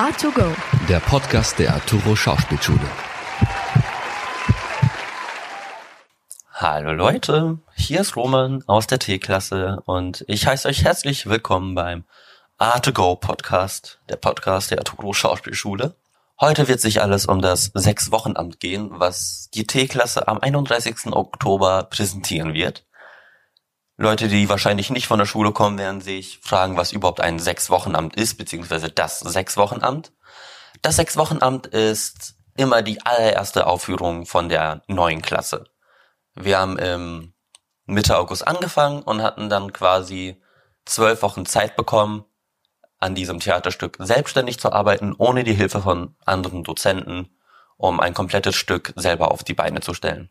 A2Go, der Podcast der Arturo Schauspielschule. Hallo Leute, hier ist Roman aus der T-Klasse und ich heiße euch herzlich willkommen beim A2Go Podcast, der Podcast der Arturo Schauspielschule. Heute wird sich alles um das Sechs-Wochenamt gehen, was die T-Klasse am 31. Oktober präsentieren wird. Leute, die wahrscheinlich nicht von der Schule kommen, werden sich fragen, was überhaupt ein Sechs-Wochenamt ist, beziehungsweise das Sechs-Wochenamt. Das Sechs-Wochenamt ist immer die allererste Aufführung von der neuen Klasse. Wir haben im Mitte August angefangen und hatten dann quasi zwölf Wochen Zeit bekommen, an diesem Theaterstück selbstständig zu arbeiten, ohne die Hilfe von anderen Dozenten, um ein komplettes Stück selber auf die Beine zu stellen.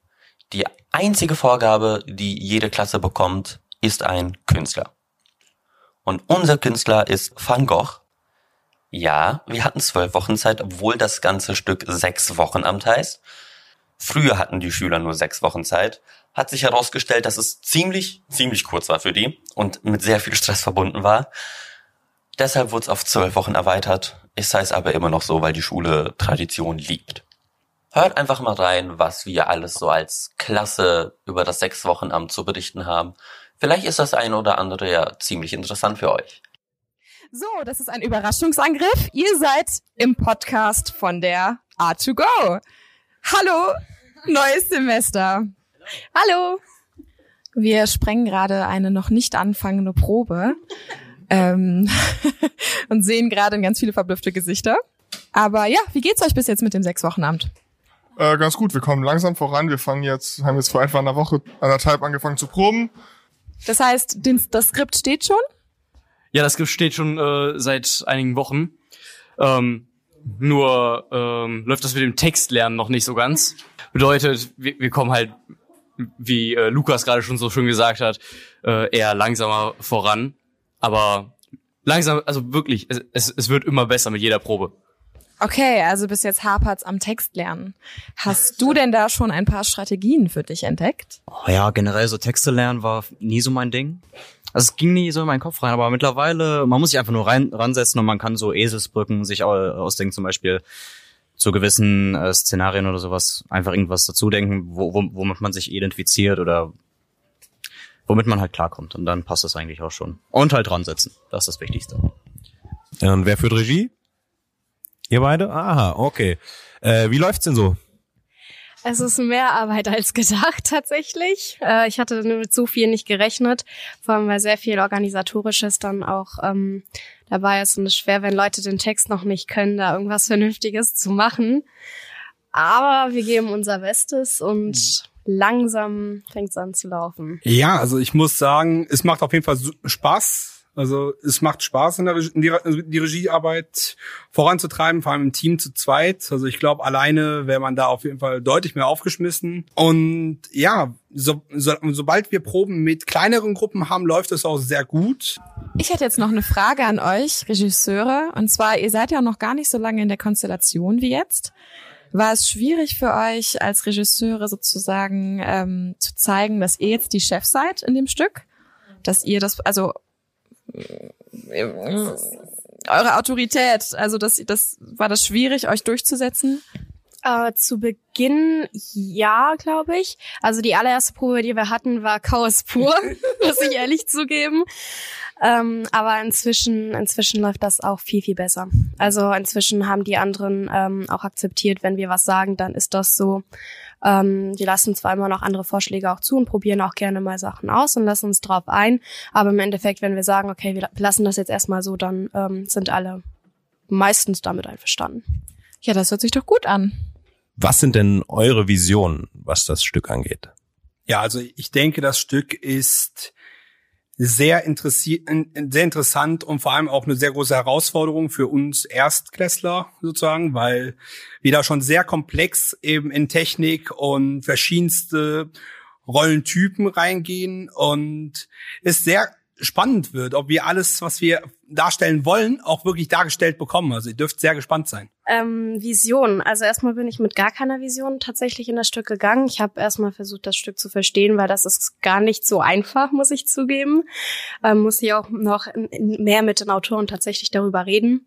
Die einzige Vorgabe, die jede Klasse bekommt, ist ein Künstler. Und unser Künstler ist Van Gogh. Ja, wir hatten zwölf Wochen Zeit, obwohl das ganze Stück sechs Wochen Amt heißt. Früher hatten die Schüler nur sechs Wochen Zeit. Hat sich herausgestellt, dass es ziemlich, ziemlich kurz war für die und mit sehr viel Stress verbunden war. Deshalb wurde es auf zwölf Wochen erweitert. Es heißt aber immer noch so, weil die Schule Tradition liebt. Hört einfach mal rein, was wir alles so als Klasse über das sechs Wochen Amt zu berichten haben. Vielleicht ist das eine oder andere ja ziemlich interessant für euch. So, das ist ein Überraschungsangriff. Ihr seid im Podcast von der A2Go. Hallo, neues Semester. Hallo. Wir sprengen gerade eine noch nicht anfangende Probe ähm, und sehen gerade ganz viele verblüffte Gesichter. Aber ja, wie geht's euch bis jetzt mit dem Sechs-Wochen-Amt? Äh, ganz gut, wir kommen langsam voran. Wir fangen jetzt, haben jetzt vor etwa einer Woche, anderthalb angefangen zu proben. Das heißt, den, das Skript steht schon? Ja, das Skript steht schon äh, seit einigen Wochen. Ähm, nur ähm, läuft das mit dem Textlernen noch nicht so ganz. Bedeutet, wir, wir kommen halt, wie äh, Lukas gerade schon so schön gesagt hat, äh, eher langsamer voran. Aber langsam, also wirklich, es, es, es wird immer besser mit jeder Probe. Okay, also bis jetzt hapert's am Textlernen. Hast du denn da schon ein paar Strategien für dich entdeckt? Oh ja, generell so Texte lernen war nie so mein Ding. Also es ging nie so in meinen Kopf rein, aber mittlerweile, man muss sich einfach nur rein, ransetzen und man kann so Eselsbrücken sich ausdenken, zum Beispiel zu gewissen äh, Szenarien oder sowas, einfach irgendwas dazu denken, wo, wo, womit man sich identifiziert oder womit man halt klarkommt. Und dann passt das eigentlich auch schon. Und halt dran setzen. Das ist das Wichtigste. Und wer führt Regie? Ihr beide? Aha, okay. Äh, wie läuft's denn so? Es ist mehr Arbeit als gedacht tatsächlich. Äh, ich hatte mit so viel nicht gerechnet, vor allem weil sehr viel organisatorisches dann auch ähm, dabei ist und es ist schwer, wenn Leute den Text noch nicht können, da irgendwas Vernünftiges zu machen. Aber wir geben unser Bestes und langsam fängt es an zu laufen. Ja, also ich muss sagen, es macht auf jeden Fall Spaß also es macht Spaß, in, der Regie, in die, also die, Regiearbeit voranzutreiben, vor allem im Team zu zweit. Also ich glaube, alleine wäre man da auf jeden Fall deutlich mehr aufgeschmissen. Und ja, so, so, sobald wir Proben mit kleineren Gruppen haben, läuft es auch sehr gut. Ich hätte jetzt noch eine Frage an euch, Regisseure. Und zwar, ihr seid ja noch gar nicht so lange in der Konstellation wie jetzt. War es schwierig für euch als Regisseure sozusagen ähm, zu zeigen, dass ihr jetzt die Chef seid in dem Stück? Dass ihr das, also eure Autorität, also das, das war das schwierig, euch durchzusetzen? Äh, zu Beginn ja, glaube ich. Also die allererste Probe, die wir hatten, war Chaos pur, muss ich ehrlich zugeben. Ähm, aber inzwischen, inzwischen läuft das auch viel, viel besser. Also inzwischen haben die anderen ähm, auch akzeptiert, wenn wir was sagen, dann ist das so. Ähm, die lassen zwar immer noch andere Vorschläge auch zu und probieren auch gerne mal Sachen aus und lassen uns drauf ein. Aber im Endeffekt, wenn wir sagen, okay, wir lassen das jetzt erstmal so, dann ähm, sind alle meistens damit einverstanden. Ja, das hört sich doch gut an. Was sind denn eure Visionen, was das Stück angeht? Ja, also ich denke, das Stück ist sehr, interessi sehr interessant und vor allem auch eine sehr große Herausforderung für uns Erstklässler sozusagen, weil wir da schon sehr komplex eben in Technik und verschiedenste Rollentypen reingehen und ist sehr spannend wird, ob wir alles, was wir darstellen wollen, auch wirklich dargestellt bekommen. Also ihr dürft sehr gespannt sein. Ähm, Vision. Also erstmal bin ich mit gar keiner Vision tatsächlich in das Stück gegangen. Ich habe erstmal versucht, das Stück zu verstehen, weil das ist gar nicht so einfach, muss ich zugeben. Ähm, muss ich auch noch mehr mit den Autoren tatsächlich darüber reden.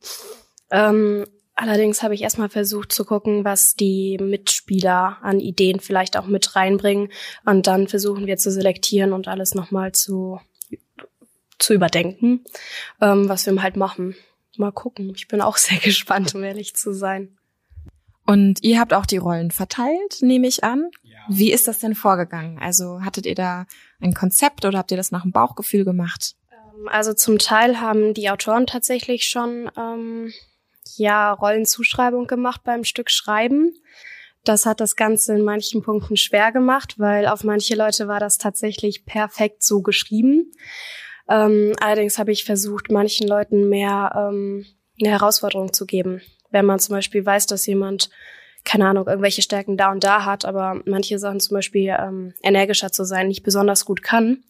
Ähm, allerdings habe ich erstmal versucht zu gucken, was die Mitspieler an Ideen vielleicht auch mit reinbringen. Und dann versuchen wir zu selektieren und alles nochmal zu, zu überdenken, ähm, was wir halt machen. Mal gucken. Ich bin auch sehr gespannt, um ehrlich zu sein. Und ihr habt auch die Rollen verteilt, nehme ich an. Wie ist das denn vorgegangen? Also hattet ihr da ein Konzept oder habt ihr das nach dem Bauchgefühl gemacht? Ähm, Also zum Teil haben die Autoren tatsächlich schon ähm, ja Rollenzuschreibung gemacht beim Stück Schreiben. Das hat das Ganze in manchen Punkten schwer gemacht, weil auf manche Leute war das tatsächlich perfekt so geschrieben. Ähm, allerdings habe ich versucht, manchen Leuten mehr ähm, eine Herausforderung zu geben. Wenn man zum Beispiel weiß, dass jemand, keine Ahnung, irgendwelche Stärken da und da hat, aber manche Sachen zum Beispiel ähm, energischer zu sein nicht besonders gut kann,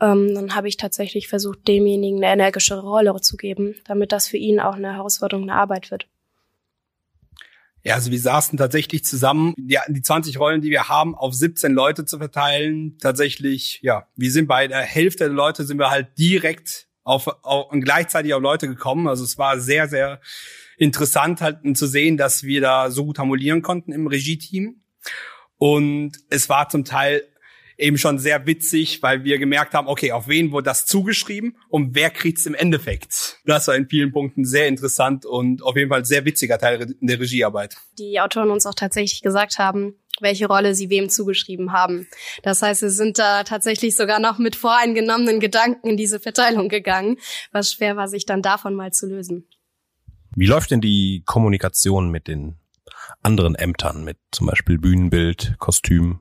ähm, dann habe ich tatsächlich versucht, demjenigen eine energischere Rolle zu geben, damit das für ihn auch eine Herausforderung, eine Arbeit wird. Ja, also wir saßen tatsächlich zusammen, ja, die 20 Rollen, die wir haben, auf 17 Leute zu verteilen. Tatsächlich, ja, wir sind bei der Hälfte der Leute sind wir halt direkt auf, auf und gleichzeitig auf Leute gekommen. Also es war sehr, sehr interessant halt zu sehen, dass wir da so gut harmonieren konnten im Regie-Team. Und es war zum Teil eben schon sehr witzig, weil wir gemerkt haben, okay, auf wen wurde das zugeschrieben und wer kriegt's im Endeffekt? Das war in vielen Punkten sehr interessant und auf jeden Fall sehr witziger Teil der Regiearbeit. Die Autoren uns auch tatsächlich gesagt haben, welche Rolle sie wem zugeschrieben haben. Das heißt, sie sind da tatsächlich sogar noch mit voreingenommenen Gedanken in diese Verteilung gegangen, was schwer war, sich dann davon mal zu lösen. Wie läuft denn die Kommunikation mit den anderen Ämtern, mit zum Beispiel Bühnenbild, Kostüm?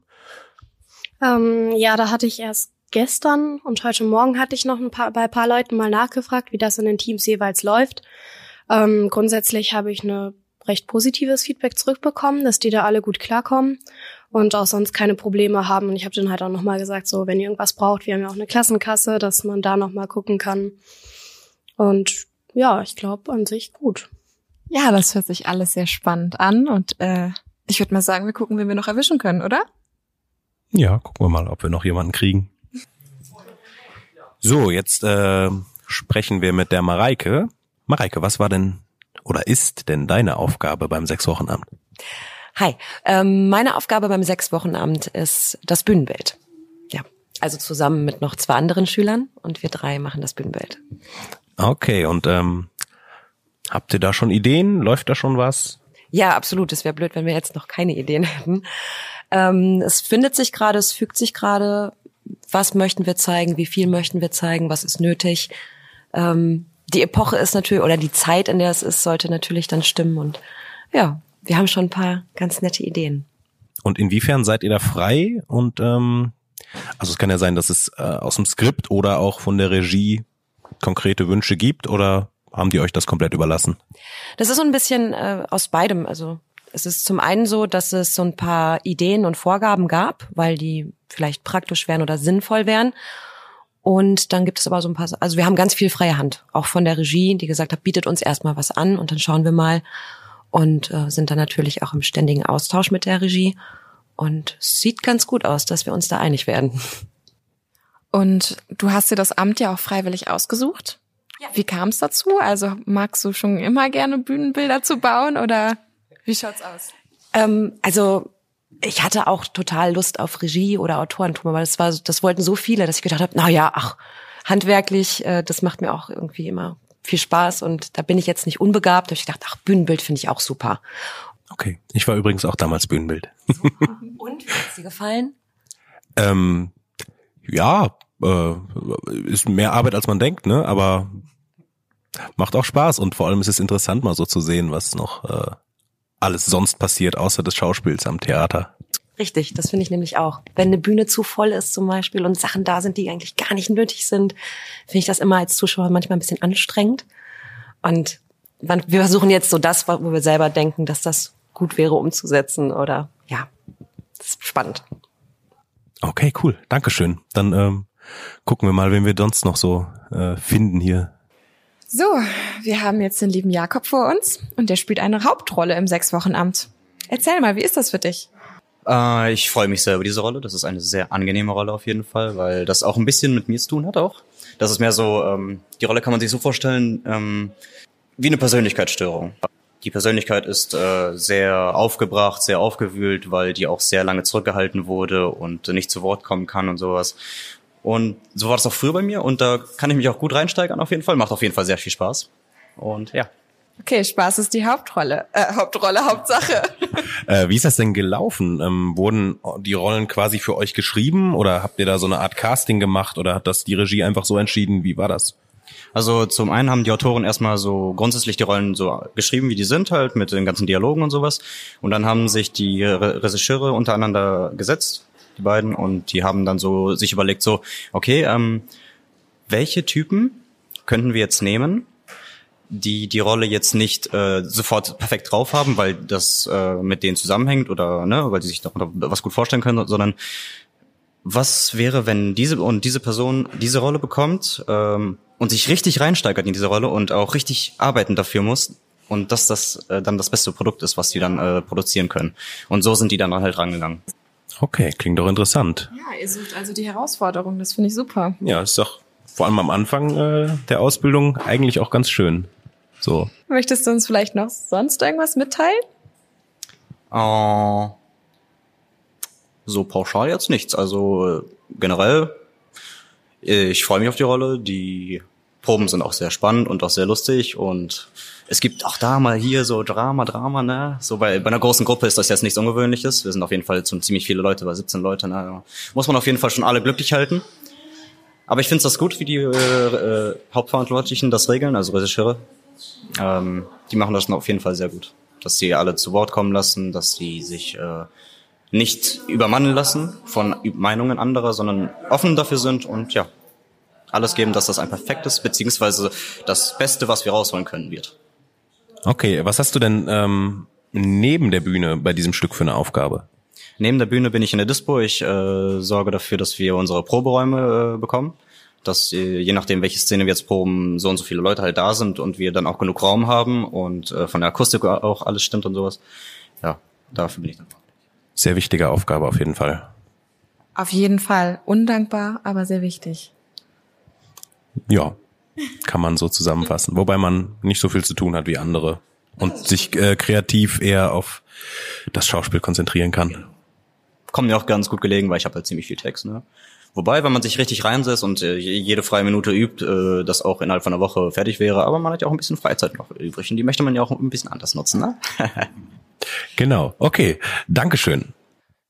Ähm, ja, da hatte ich erst gestern und heute Morgen hatte ich noch ein paar, bei ein paar Leuten mal nachgefragt, wie das in den Teams jeweils läuft. Ähm, grundsätzlich habe ich eine recht positives Feedback zurückbekommen, dass die da alle gut klarkommen und auch sonst keine Probleme haben. Und ich habe dann halt auch nochmal gesagt, so, wenn ihr irgendwas braucht, wir haben ja auch eine Klassenkasse, dass man da nochmal gucken kann. Und ja, ich glaube an sich gut. Ja, das hört sich alles sehr spannend an und äh, ich würde mal sagen, wir gucken, wen wir noch erwischen können, oder? Ja, gucken wir mal, ob wir noch jemanden kriegen. So, jetzt äh, sprechen wir mit der Mareike. Mareike, was war denn oder ist denn deine Aufgabe beim Sechswochenamt? Hi, ähm, meine Aufgabe beim Sechswochenamt ist das Bühnenbild. Ja, also zusammen mit noch zwei anderen Schülern und wir drei machen das Bühnenbild. Okay, und ähm, habt ihr da schon Ideen? Läuft da schon was? Ja, absolut. Es wäre blöd, wenn wir jetzt noch keine Ideen hätten. Ähm, es findet sich gerade, es fügt sich gerade. Was möchten wir zeigen? Wie viel möchten wir zeigen? Was ist nötig? Ähm, die Epoche ist natürlich, oder die Zeit, in der es ist, sollte natürlich dann stimmen. Und ja, wir haben schon ein paar ganz nette Ideen. Und inwiefern seid ihr da frei? Und ähm, also es kann ja sein, dass es äh, aus dem Skript oder auch von der Regie konkrete Wünsche gibt oder haben die euch das komplett überlassen? Das ist so ein bisschen äh, aus beidem. Also es ist zum einen so, dass es so ein paar Ideen und Vorgaben gab, weil die vielleicht praktisch wären oder sinnvoll wären. Und dann gibt es aber so ein paar, also wir haben ganz viel freie Hand, auch von der Regie, die gesagt hat, bietet uns erstmal was an und dann schauen wir mal und äh, sind dann natürlich auch im ständigen Austausch mit der Regie. Und es sieht ganz gut aus, dass wir uns da einig werden. Und du hast dir das Amt ja auch freiwillig ausgesucht. Ja. Wie kam es dazu? Also magst du schon immer gerne Bühnenbilder zu bauen oder wie schaut's aus? Ähm, also ich hatte auch total Lust auf Regie oder Autorentum, aber das war, das wollten so viele, dass ich gedacht habe, na ja, ach, handwerklich, äh, das macht mir auch irgendwie immer viel Spaß und da bin ich jetzt nicht unbegabt. Da habe ich gedacht, ach, Bühnenbild finde ich auch super. Okay, ich war übrigens auch damals Bühnenbild. und wie hat's dir gefallen? Ähm, ja, äh, ist mehr Arbeit als man denkt, ne? Aber macht auch Spaß und vor allem ist es interessant, mal so zu sehen, was noch äh, alles sonst passiert, außer des Schauspiels am Theater. Richtig, das finde ich nämlich auch. Wenn eine Bühne zu voll ist zum Beispiel und Sachen da sind, die eigentlich gar nicht nötig sind, finde ich das immer als Zuschauer manchmal ein bisschen anstrengend. Und wir versuchen jetzt so das, wo wir selber denken, dass das gut wäre umzusetzen oder ja, das ist spannend. Okay, cool. Dankeschön. Dann ähm, gucken wir mal, wen wir sonst noch so äh, finden hier. So, wir haben jetzt den lieben Jakob vor uns und der spielt eine Hauptrolle im Sechswochenamt. Erzähl mal, wie ist das für dich? Äh, ich freue mich sehr über diese Rolle. Das ist eine sehr angenehme Rolle auf jeden Fall, weil das auch ein bisschen mit mir zu tun hat auch. Das ist mehr so, ähm, die Rolle kann man sich so vorstellen, ähm, wie eine Persönlichkeitsstörung. Die Persönlichkeit ist äh, sehr aufgebracht, sehr aufgewühlt, weil die auch sehr lange zurückgehalten wurde und nicht zu Wort kommen kann und sowas. Und so war das auch früher bei mir und da kann ich mich auch gut reinsteigern auf jeden Fall. Macht auf jeden Fall sehr viel Spaß. Und ja. Okay, Spaß ist die Hauptrolle. Äh, Hauptrolle, Hauptsache. Äh, wie ist das denn gelaufen? Ähm, wurden die Rollen quasi für euch geschrieben oder habt ihr da so eine Art Casting gemacht oder hat das die Regie einfach so entschieden? Wie war das? Also zum einen haben die Autoren erstmal so grundsätzlich die Rollen so geschrieben, wie die sind, halt mit den ganzen Dialogen und sowas. Und dann haben sich die Re Regisseure untereinander gesetzt, die beiden, und die haben dann so sich überlegt, so, okay, ähm, welche Typen könnten wir jetzt nehmen, die die Rolle jetzt nicht äh, sofort perfekt drauf haben, weil das äh, mit denen zusammenhängt oder ne, weil sie sich darunter was gut vorstellen können, sondern was wäre, wenn diese und diese Person diese Rolle bekommt ähm, und sich richtig reinsteigert in diese Rolle und auch richtig arbeiten dafür muss und dass das äh, dann das beste Produkt ist, was die dann äh, produzieren können. Und so sind die dann halt rangegangen. Okay, klingt doch interessant. Ja, ihr sucht also die Herausforderung, das finde ich super. Ja, ist doch vor allem am Anfang äh, der Ausbildung eigentlich auch ganz schön. So. Möchtest du uns vielleicht noch sonst irgendwas mitteilen? Äh, so pauschal jetzt nichts. Also äh, generell, äh, ich freue mich auf die Rolle. Die Proben sind auch sehr spannend und auch sehr lustig und es gibt auch da mal hier so Drama, Drama, ne? So bei, bei einer großen Gruppe ist das jetzt nichts Ungewöhnliches. Wir sind auf jeden Fall schon ziemlich viele Leute, bei 17 Leute, ne? Muss man auf jeden Fall schon alle glücklich halten. Aber ich finde das gut, wie die äh, äh, Hauptverantwortlichen das regeln, also Regisseure. Ähm, die machen das auf jeden Fall sehr gut. Dass sie alle zu Wort kommen lassen, dass sie sich äh, nicht übermannen lassen von Meinungen anderer, sondern offen dafür sind und ja, alles geben, dass das ein perfektes, beziehungsweise das Beste, was wir rausholen können, wird. Okay, was hast du denn ähm, neben der Bühne bei diesem Stück für eine Aufgabe? Neben der Bühne bin ich in der Dispo. Ich äh, sorge dafür, dass wir unsere Proberäume äh, bekommen. Dass äh, je nachdem, welche Szene wir jetzt proben, so und so viele Leute halt da sind und wir dann auch genug Raum haben und äh, von der Akustik auch alles stimmt und sowas. Ja, dafür bin ich dann. Sehr wichtige Aufgabe auf jeden Fall. Auf jeden Fall. Undankbar, aber sehr wichtig. Ja, kann man so zusammenfassen. Wobei man nicht so viel zu tun hat wie andere und sich äh, kreativ eher auf das Schauspiel konzentrieren kann. Kommt mir auch ganz gut gelegen, weil ich habe halt ziemlich viel Text. Ne? Wobei, wenn man sich richtig reinsetzt und äh, jede freie Minute übt, äh, das auch innerhalb von einer Woche fertig wäre. Aber man hat ja auch ein bisschen Freizeit noch übrig und die möchte man ja auch ein bisschen anders nutzen. Ne? genau. Okay. Dankeschön.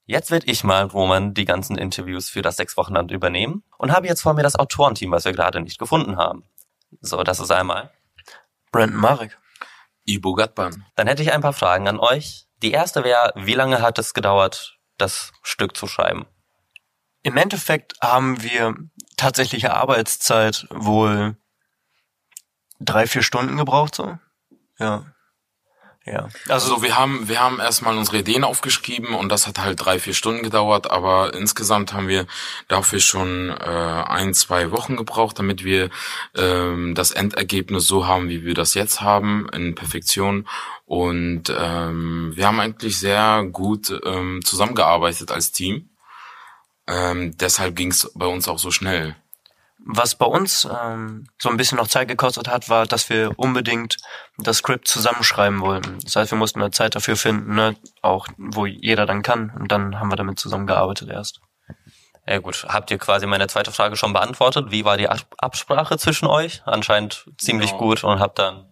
Jetzt werde ich mal, Roman, die ganzen Interviews für das Sechs-Wochenland übernehmen und habe jetzt vor mir das Autorenteam, was wir gerade nicht gefunden haben. So, das ist einmal Brandon Marek. Ibo Gatban. Dann hätte ich ein paar Fragen an euch. Die erste wäre, wie lange hat es gedauert, das Stück zu schreiben? Im Endeffekt haben wir tatsächliche Arbeitszeit wohl drei, vier Stunden gebraucht, so. Ja. Ja. Also wir haben wir haben erstmal unsere Ideen aufgeschrieben und das hat halt drei vier Stunden gedauert, aber insgesamt haben wir dafür schon äh, ein zwei Wochen gebraucht, damit wir ähm, das Endergebnis so haben, wie wir das jetzt haben in Perfektion und ähm, wir haben eigentlich sehr gut ähm, zusammengearbeitet als Team. Ähm, deshalb ging es bei uns auch so schnell. Was bei uns ähm, so ein bisschen noch Zeit gekostet hat, war, dass wir unbedingt das Skript zusammenschreiben wollten. Das heißt, wir mussten eine Zeit dafür finden, ne? auch wo jeder dann kann. Und dann haben wir damit zusammengearbeitet erst. Ja gut, habt ihr quasi meine zweite Frage schon beantwortet? Wie war die Absprache zwischen euch? Anscheinend ziemlich Genau. gut und habt dann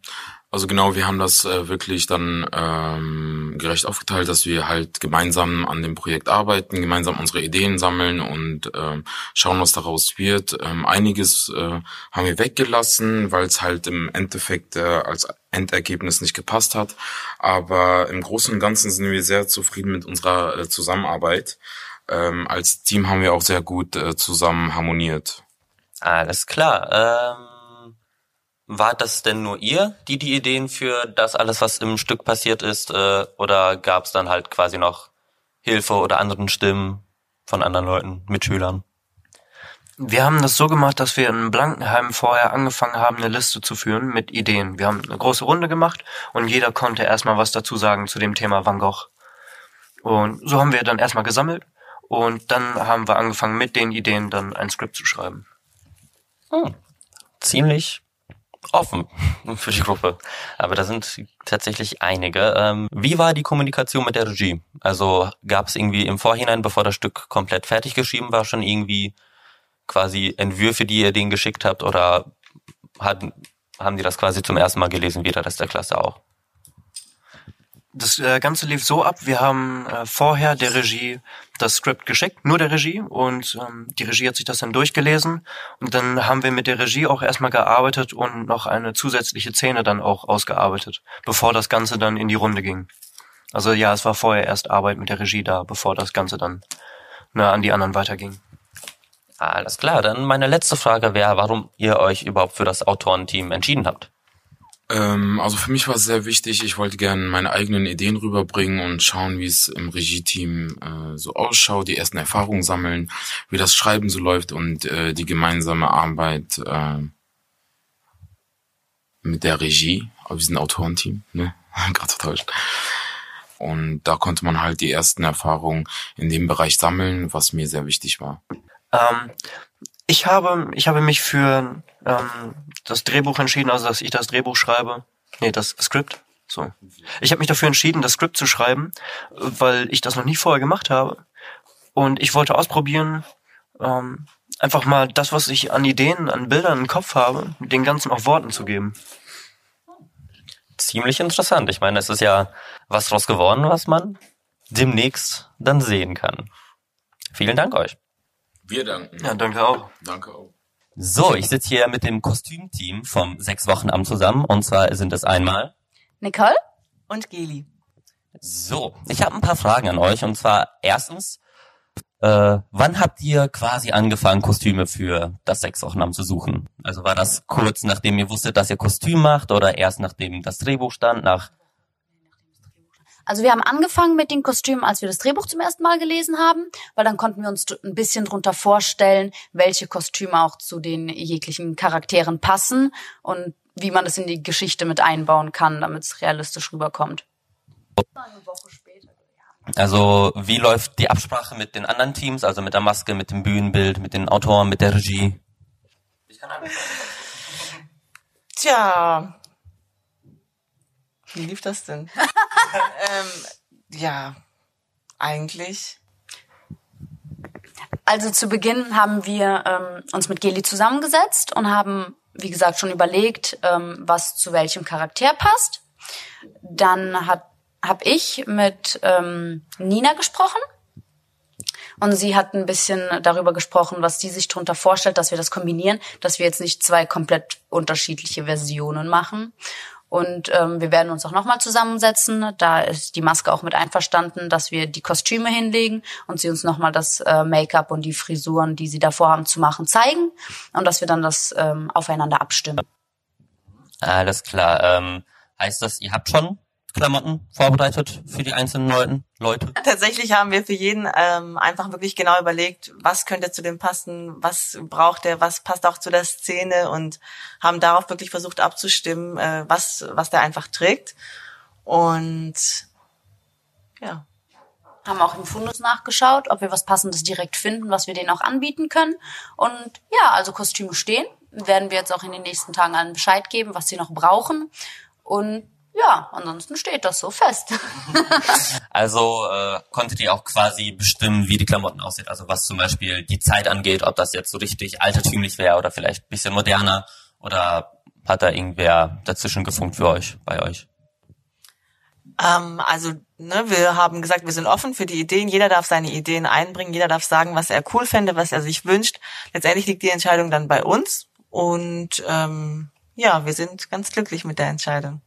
Also genau, wir haben das äh, wirklich dann ähm, gerecht aufgeteilt, dass wir halt gemeinsam an dem Projekt arbeiten, gemeinsam unsere Ideen sammeln und ähm, schauen, was daraus wird. Ähm, einiges äh, haben wir weggelassen, weil es halt im Endeffekt äh, als Endergebnis nicht gepasst hat. Aber im Großen und Ganzen sind wir sehr zufrieden mit unserer äh, Zusammenarbeit. Ähm, als Team haben wir auch sehr gut äh, zusammen harmoniert. Alles klar. Ähm, war das denn nur ihr, die die Ideen für das alles, was im Stück passiert ist, äh, oder gab es dann halt quasi noch Hilfe oder anderen Stimmen von anderen Leuten, Mitschülern? Wir haben das so gemacht, dass wir in Blankenheim vorher angefangen haben, eine Liste zu führen mit Ideen. Wir haben eine große Runde gemacht und jeder konnte erstmal was dazu sagen zu dem Thema Van Gogh. Und so haben wir dann erstmal gesammelt und dann haben wir angefangen mit den Ideen dann ein Skript zu schreiben. Hm. Ziemlich offen für die Gruppe. Aber da sind tatsächlich einige. Ähm, wie war die Kommunikation mit der Regie? Also gab es irgendwie im Vorhinein, bevor das Stück komplett fertig geschrieben war, schon irgendwie quasi Entwürfe, die ihr denen geschickt habt oder hat, haben die das quasi zum ersten Mal gelesen, wie der Rest der Klasse auch? Das äh, Ganze lief so ab, wir haben äh, vorher der Regie das Skript geschickt, nur der Regie, und ähm, die Regie hat sich das dann durchgelesen und dann haben wir mit der Regie auch erstmal gearbeitet und noch eine zusätzliche Szene dann auch ausgearbeitet, bevor das Ganze dann in die Runde ging. Also ja, es war vorher erst Arbeit mit der Regie da, bevor das Ganze dann ne, an die anderen weiterging. Alles klar, dann meine letzte Frage wäre, warum ihr euch überhaupt für das Autorenteam entschieden habt. Ähm, also für mich war es sehr wichtig, ich wollte gerne meine eigenen Ideen rüberbringen und schauen, wie es im Regie-Team äh, so ausschaut, die ersten Erfahrungen sammeln, wie das Schreiben so läuft und äh, die gemeinsame Arbeit äh, mit der Regie, aber wir sind ein Autorenteam, ne? Gerade vertäuscht. Und da konnte man halt die ersten Erfahrungen in dem Bereich sammeln, was mir sehr wichtig war. Ähm, ich habe, ich habe mich für ähm, das Drehbuch entschieden, also dass ich das Drehbuch schreibe. Nee, das Skript. So. Ich habe mich dafür entschieden, das Skript zu schreiben, weil ich das noch nie vorher gemacht habe. Und ich wollte ausprobieren, ähm, einfach mal das, was ich an Ideen, an Bildern im Kopf habe, den ganzen auch Worten zu geben. Ziemlich interessant. Ich meine, es ist ja was draus geworden, was man demnächst dann sehen kann. Vielen Dank euch. Wir danken. Ja, danke auch. Danke auch. So, ich sitze hier mit dem Kostümteam vom sechs Wochen Amt zusammen. Und zwar sind es einmal. Nicole und Geli. So, ich habe ein paar Fragen an euch. Und zwar erstens, äh, wann habt ihr quasi angefangen, Kostüme für das sechs Wochen Amt zu suchen? Also war das kurz nachdem ihr wusstet, dass ihr Kostüm macht oder erst nachdem das Drehbuch stand, nach Also wir haben angefangen mit den Kostümen, als wir das Drehbuch zum ersten Mal gelesen haben, weil dann konnten wir uns ein bisschen drunter vorstellen, welche Kostüme auch zu den jeglichen Charakteren passen und wie man das in die Geschichte mit einbauen kann, damit es realistisch rüberkommt. Also wie läuft die Absprache mit den anderen Teams, also mit der Maske, mit dem Bühnenbild, mit den Autoren, mit der Regie? Tja. Wie lief das denn? ähm, ja, eigentlich. Also zu Beginn haben wir ähm, uns mit Geli zusammengesetzt und haben, wie gesagt, schon überlegt, ähm, was zu welchem Charakter passt. Dann hat habe ich mit ähm, Nina gesprochen und sie hat ein bisschen darüber gesprochen, was sie sich darunter vorstellt, dass wir das kombinieren, dass wir jetzt nicht zwei komplett unterschiedliche Versionen machen. Und ähm, wir werden uns auch nochmal zusammensetzen. Da ist die Maske auch mit einverstanden, dass wir die Kostüme hinlegen und sie uns nochmal das äh, Make-up und die Frisuren, die sie davor haben zu machen, zeigen und dass wir dann das ähm, aufeinander abstimmen. Alles klar. Ähm, heißt das, ihr habt schon Klamotten vorbereitet für die einzelnen Leuten, Leute? Tatsächlich haben wir für jeden ähm, einfach wirklich genau überlegt, was könnte zu dem passen, was braucht er, was passt auch zu der Szene und haben darauf wirklich versucht abzustimmen, äh, was, was der einfach trägt. Und ja. Haben auch im Fundus nachgeschaut, ob wir was Passendes direkt finden, was wir denen auch anbieten können. Und ja, also Kostüme stehen. Werden wir jetzt auch in den nächsten Tagen allen Bescheid geben, was sie noch brauchen. Und ja, ansonsten steht das so fest. Also äh, konntet ihr auch quasi bestimmen, wie die Klamotten aussehen. Also was zum Beispiel die Zeit angeht, ob das jetzt so richtig altertümlich wäre oder vielleicht ein bisschen moderner oder hat da irgendwer dazwischen gefunkt für euch, bei euch? Ähm, also, ne, wir haben gesagt, wir sind offen für die Ideen. Jeder darf seine Ideen einbringen. Jeder darf sagen, was er cool fände, was er sich wünscht. Letztendlich liegt die Entscheidung dann bei uns. Und ähm, ja, wir sind ganz glücklich mit der Entscheidung.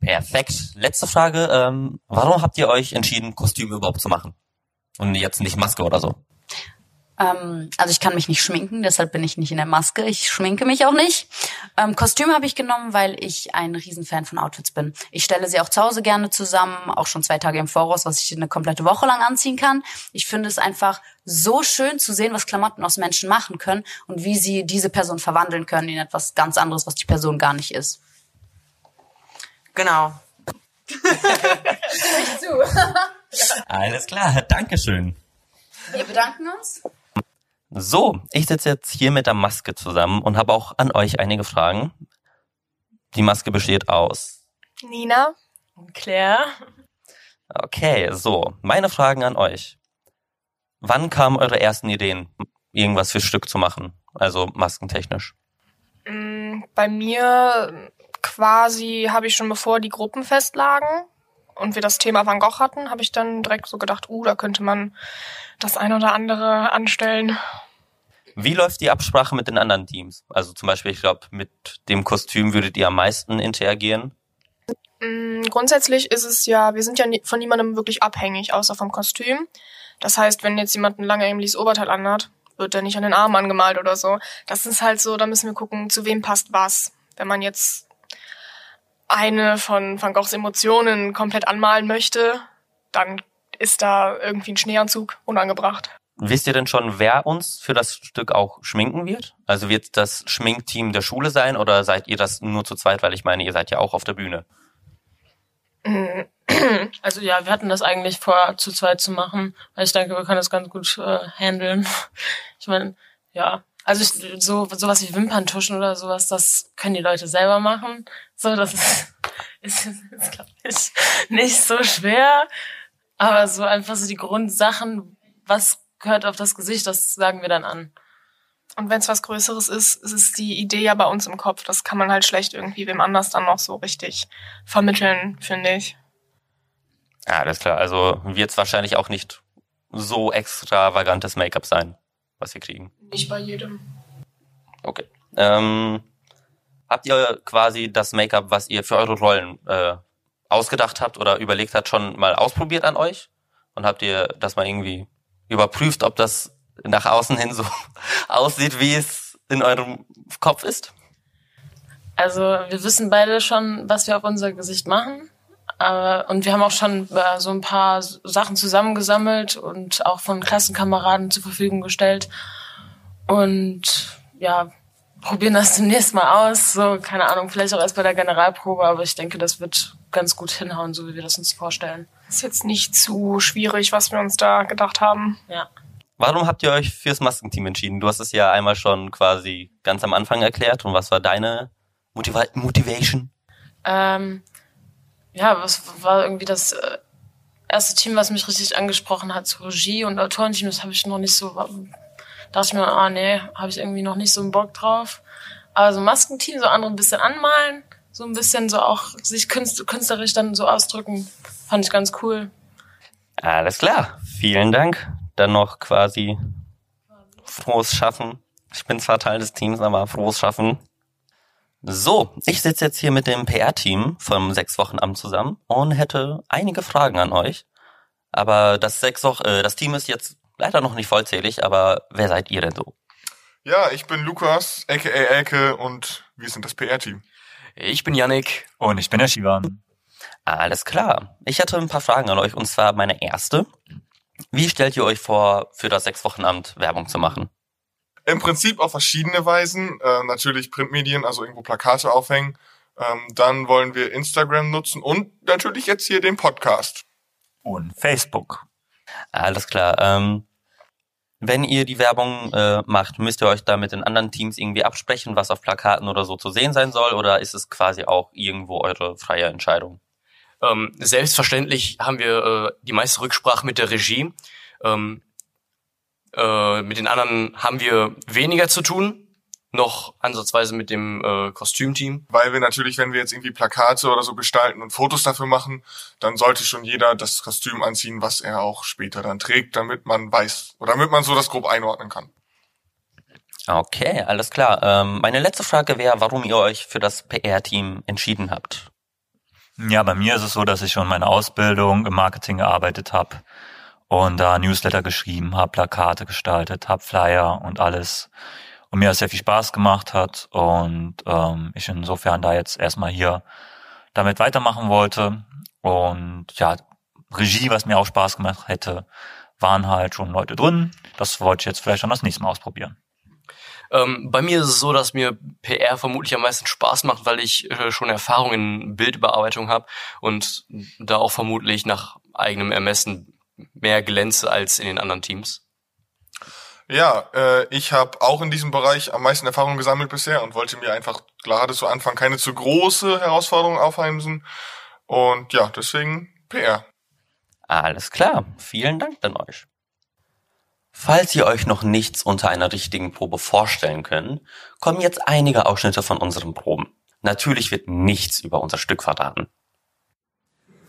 Perfekt. Letzte Frage. Ähm, warum habt ihr euch entschieden, Kostüme überhaupt zu machen? Und jetzt nicht Maske oder so? Ähm, also ich kann mich nicht schminken, deshalb bin ich nicht in der Maske. Ich schminke mich auch nicht. Ähm, Kostüm habe ich genommen, weil ich ein Riesenfan von Outfits bin. Ich stelle sie auch zu Hause gerne zusammen, auch schon zwei Tage im Voraus, was ich eine komplette Woche lang anziehen kann. Ich finde es einfach so schön zu sehen, was Klamotten aus Menschen machen können und wie sie diese Person verwandeln können in etwas ganz anderes, was die Person gar nicht ist. Genau. Alles klar, Dankeschön. Wir bedanken uns. So, ich sitze jetzt hier mit der Maske zusammen und habe auch an euch einige Fragen. Die Maske besteht aus. Nina. Und Claire. Okay, so. Meine Fragen an euch. Wann kamen eure ersten Ideen, irgendwas für Stück zu machen? Also maskentechnisch. Mm, Bei mir quasi habe ich schon bevor die Gruppen festlagen und wir das Thema Van Gogh hatten, habe ich dann direkt so gedacht, uh, da könnte man das ein oder andere anstellen. Wie läuft die Absprache mit den anderen Teams? Also zum Beispiel, ich glaube, mit dem Kostüm würdet ihr am meisten interagieren. Mm, Grundsätzlich ist es ja, wir sind ja von niemandem wirklich abhängig, außer vom Kostüm. Das heißt, wenn jetzt jemand ein lange Emilys Oberteil anhat, wird der nicht an den Armen angemalt oder so. Das ist halt so, da müssen wir gucken, zu wem passt was. Wenn man jetzt eine von Van Goghs Emotionen komplett anmalen möchte, dann ist da irgendwie ein Schneeanzug unangebracht. Wisst ihr denn schon, wer uns für das Stück auch schminken wird? Also wird das Schminkteam der Schule sein oder seid ihr das nur zu zweit? Weil ich meine, ihr seid ja auch auf der Bühne. Also ja, wir hatten das eigentlich vor, zu zweit zu machen, weil ich denke, wir können das ganz gut äh, handeln. Ich meine, ja, also ich, so sowas wie Wimperntuschen oder sowas, das können die Leute selber machen. So, das ist, ist, ist glaube ich, nicht so schwer. Aber so einfach so die Grundsachen, was gehört auf das Gesicht, das sagen wir dann an. Und wenn es was Größeres ist, ist es die Idee ja bei uns im Kopf. Das kann man halt schlecht irgendwie wem anders dann noch so richtig vermitteln, finde ich. Ja, alles klar. Also wird es wahrscheinlich auch nicht so extravagantes Make-up sein, was wir kriegen. Nicht bei jedem. Okay. Ähm, habt ihr quasi das Make-up, was ihr für eure Rollen äh, ausgedacht habt oder überlegt habt, schon mal ausprobiert an euch? Und habt ihr das mal irgendwie überprüft, ob das nach außen hin so aussieht, wie es in eurem Kopf ist? Also wir wissen beide schon, was wir auf unser Gesicht machen. Aber, und wir haben auch schon äh, so ein paar Sachen zusammengesammelt und auch von Klassenkameraden zur Verfügung gestellt. Und ja, probieren das demnächst mal aus. So, keine Ahnung, vielleicht auch erst bei der Generalprobe, aber ich denke, das wird ganz gut hinhauen, so wie wir das uns vorstellen. Ist jetzt nicht zu schwierig, was wir uns da gedacht haben. Ja. Warum habt ihr euch fürs Maskenteam entschieden? Du hast es ja einmal schon quasi ganz am Anfang erklärt. Und was war deine Motiva Motivation? Ähm, ja, was war irgendwie das äh, erste Team, was mich richtig angesprochen hat, so Regie und Autorenteam, das habe ich noch nicht so, dachte ich mir, ah nee, habe ich irgendwie noch nicht so einen Bock drauf. Aber so Maskenteam, so andere ein bisschen anmalen, so ein bisschen so auch sich künst, künstlerisch dann so ausdrücken, fand ich ganz cool. Alles klar. Vielen Dank. Dann noch quasi frohes Schaffen. Ich bin zwar Teil des Teams, aber frohes Schaffen. So, ich sitze jetzt hier mit dem PR-Team vom sechs Wochen Amt zusammen und hätte einige Fragen an euch. Aber das sechs Wochen, äh, das Team ist jetzt leider noch nicht vollzählig, aber wer seid ihr denn so? Ja, ich bin Lukas, aka Elke und wir sind das PR-Team. Ich bin Yannick und ich bin der Shivan. Alles klar. Ich hätte ein paar Fragen an euch und zwar meine erste. Wie stellt ihr euch vor, für das sechs Wochen Amt Werbung zu machen? Im Prinzip auf verschiedene Weisen. Äh, natürlich Printmedien, also irgendwo Plakate aufhängen. Ähm, dann wollen wir Instagram nutzen und natürlich jetzt hier den Podcast. Und Facebook. Alles klar. Ähm, wenn ihr die Werbung äh, macht, müsst ihr euch da mit den anderen Teams irgendwie absprechen, was auf Plakaten oder so zu sehen sein soll, oder ist es quasi auch irgendwo eure freie Entscheidung? Ähm, selbstverständlich haben wir äh, die meiste Rücksprache mit der Regie. Ähm, äh, mit den anderen haben wir weniger zu tun, noch ansatzweise mit dem äh, Kostümteam. Weil wir natürlich, wenn wir jetzt irgendwie Plakate oder so gestalten und Fotos dafür machen, dann sollte schon jeder das Kostüm anziehen, was er auch später dann trägt, damit man weiß oder damit man so das grob einordnen kann. Okay, alles klar. Ähm, meine letzte Frage wäre, warum ihr euch für das PR-Team entschieden habt. Ja, bei mir ist es so, dass ich schon meine Ausbildung im Marketing gearbeitet habe und da Newsletter geschrieben habe, Plakate gestaltet habe, Flyer und alles. Und mir das sehr viel Spaß gemacht hat und ähm, ich insofern da jetzt erstmal hier damit weitermachen wollte. Und ja, Regie, was mir auch Spaß gemacht hätte, waren halt schon Leute drin. Das wollte ich jetzt vielleicht schon das nächste Mal ausprobieren. Ähm, bei mir ist es so, dass mir PR vermutlich am meisten Spaß macht, weil ich äh, schon Erfahrung in Bildüberarbeitung habe und da auch vermutlich nach eigenem Ermessen mehr glänze als in den anderen Teams. Ja, äh, ich habe auch in diesem Bereich am meisten Erfahrung gesammelt bisher und wollte mir einfach gerade zu Anfang keine zu große Herausforderung aufheimsen. Und ja, deswegen PR. Alles klar. Vielen Dank an euch. Falls ihr euch noch nichts unter einer richtigen Probe vorstellen könnt, kommen jetzt einige Ausschnitte von unseren Proben. Natürlich wird nichts über unser Stück verraten.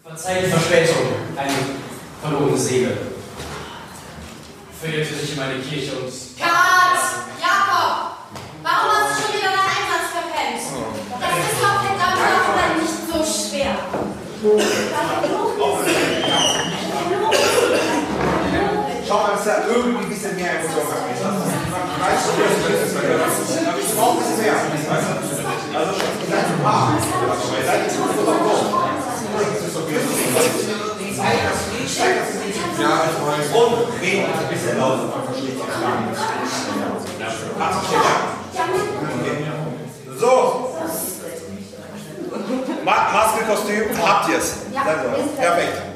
Verzeiht die Verspätung, eine verlorene Seele. Verirrte sich in meine Kirche und... Kat! Jakob! Warum hast du schon wieder deinen Einsatz verpennt? Das ist doch verdammt nochmal nicht so schwer. Schau mal, dass da irgendwie ein bisschen mehr Emotion hat. Ich weiß schon, dass das ist, aber ich brauche ein bisschen mehr. Weißt du? Also, ihr seid ein Paar. Ihr seid jetzt gut auf Das ist okay. Zeig das nicht, zeig das nicht. Ja, ich weiß. Und reden ein bisschen lauter, man versteht die Fragen. So. Ma Maske, Kostüm, habt ihr es? Ja, Perfekt.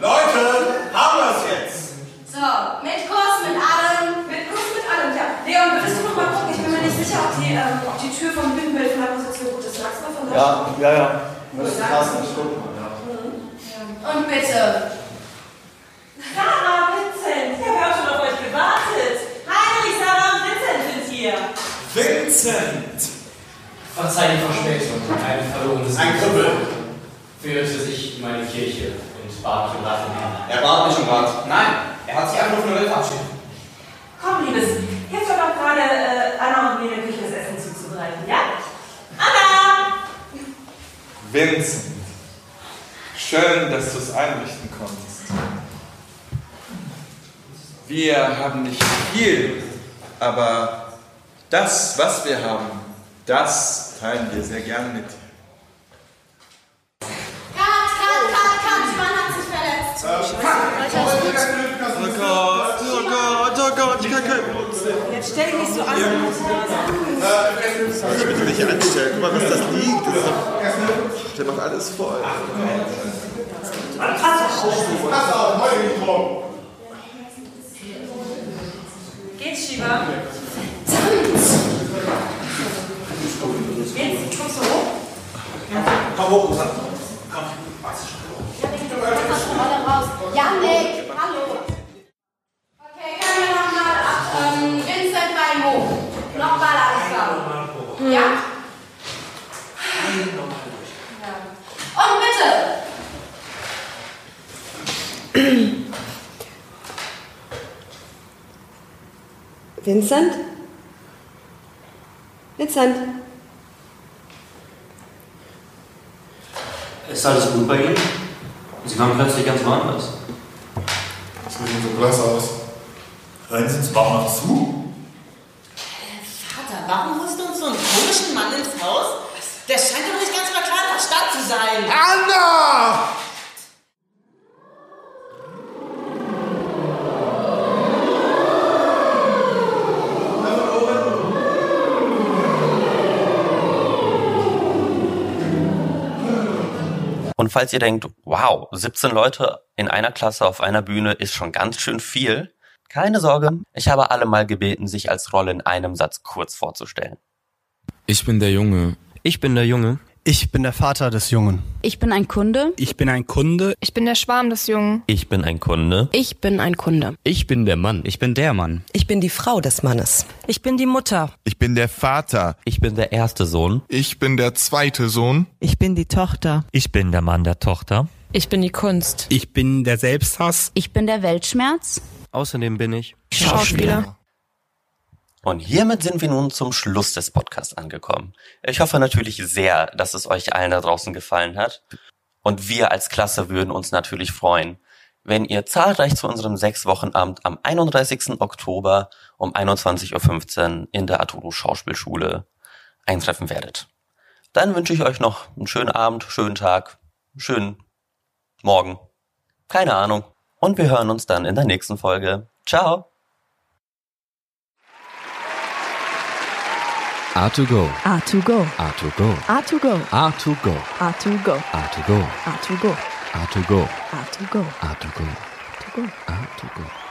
Leute, haben wir es jetzt? So, mit Kuss, mit allem. Mit Kuss, mit allem, ja. Leon, würdest du noch mal gucken? Ich bin mir nicht sicher, ob die, ähm, ob die Tür vom Bühnenbild von der Position gut ist. Magst du mal von da? Ja, ja, ja. Müssen passen, ich guck mal. Ja. Und bitte. Sarah, Vincent, ich habe ja auch schon auf euch gewartet. Heinrich, Sarah und Vincent sind hier. Vincent! Verzeiht die Verspätung, eine verlorene Seele. Ein Kribbel. Verirrte sich in meine Kirche und bat mich um Rat und Hilfe. Er bat mich um Rat. Nein, er hat sich einfach nur Welt verabschiedet. Komm, Liebes, hilf doch doch gerade äh, Anna und mir in der Küche das Essen zuzubereiten, ja? Anna! Vincent, schön, dass du es einrichten konntest. Wir haben nicht viel, aber das, was wir haben, das teilen wir sehr gerne mit dir. Ich kann kein Jetzt stell dich nicht so an. Ich bitte nicht anstellen, guck mal, was das liegt. Das ist doch, der macht alles voll. Geht's, Shiva? Geht's? Kommst du hoch? Komm hoch, Vincent? Vincent? Ist alles gut bei Ihnen? Sie waren plötzlich ganz woanders. Das sieht so blass aus. Rennen Sie uns überhaupt noch zu? Vater, warum holst du uns so einen komischen Mann ins Haus? Der scheint doch nicht ganz bei klarer Verstand zu sein. Anna! Und falls ihr denkt, wow, 17 Leute in einer Klasse auf einer Bühne ist schon ganz schön viel, keine Sorge, ich habe alle mal gebeten, sich als Rolle in einem Satz kurz vorzustellen. Ich bin der Junge. Ich bin der Junge. Ich bin der Vater des Jungen. Ich bin ein Kunde. Ich bin ein Kunde. Ich bin der Schwarm des Jungen. Ich bin ein Kunde. Ich bin ein Kunde. Ich bin der Mann. Ich bin der Mann. Ich bin die Frau des Mannes. Ich bin die Mutter. Ich bin der Vater. Ich bin der erste Sohn. Ich bin der zweite Sohn. Ich bin die Tochter. Ich bin der Mann der Tochter. Ich bin die Kunst. Ich bin der Selbsthass. Ich bin der Weltschmerz. Außerdem bin ich Schauspieler. Und hiermit sind wir nun zum Schluss des Podcasts angekommen. Ich hoffe natürlich sehr, dass es euch allen da draußen gefallen hat. Und wir als Klasse würden uns natürlich freuen, wenn ihr zahlreich zu unserem Sechs-Wochen-Amt am 31. Oktober um 21.15 Uhr in der Arturo Schauspielschule eintreffen werdet. Dann wünsche ich euch noch einen schönen Abend, schönen Tag, schönen Morgen. Keine Ahnung. Und wir hören uns dann in der nächsten Folge. Ciao. A2Go. A2Go. A2Go. A2Go. A2Go. A2Go. A2Go. A2Go. A2Go. A2Go. A2Go. A2Go. A2Go.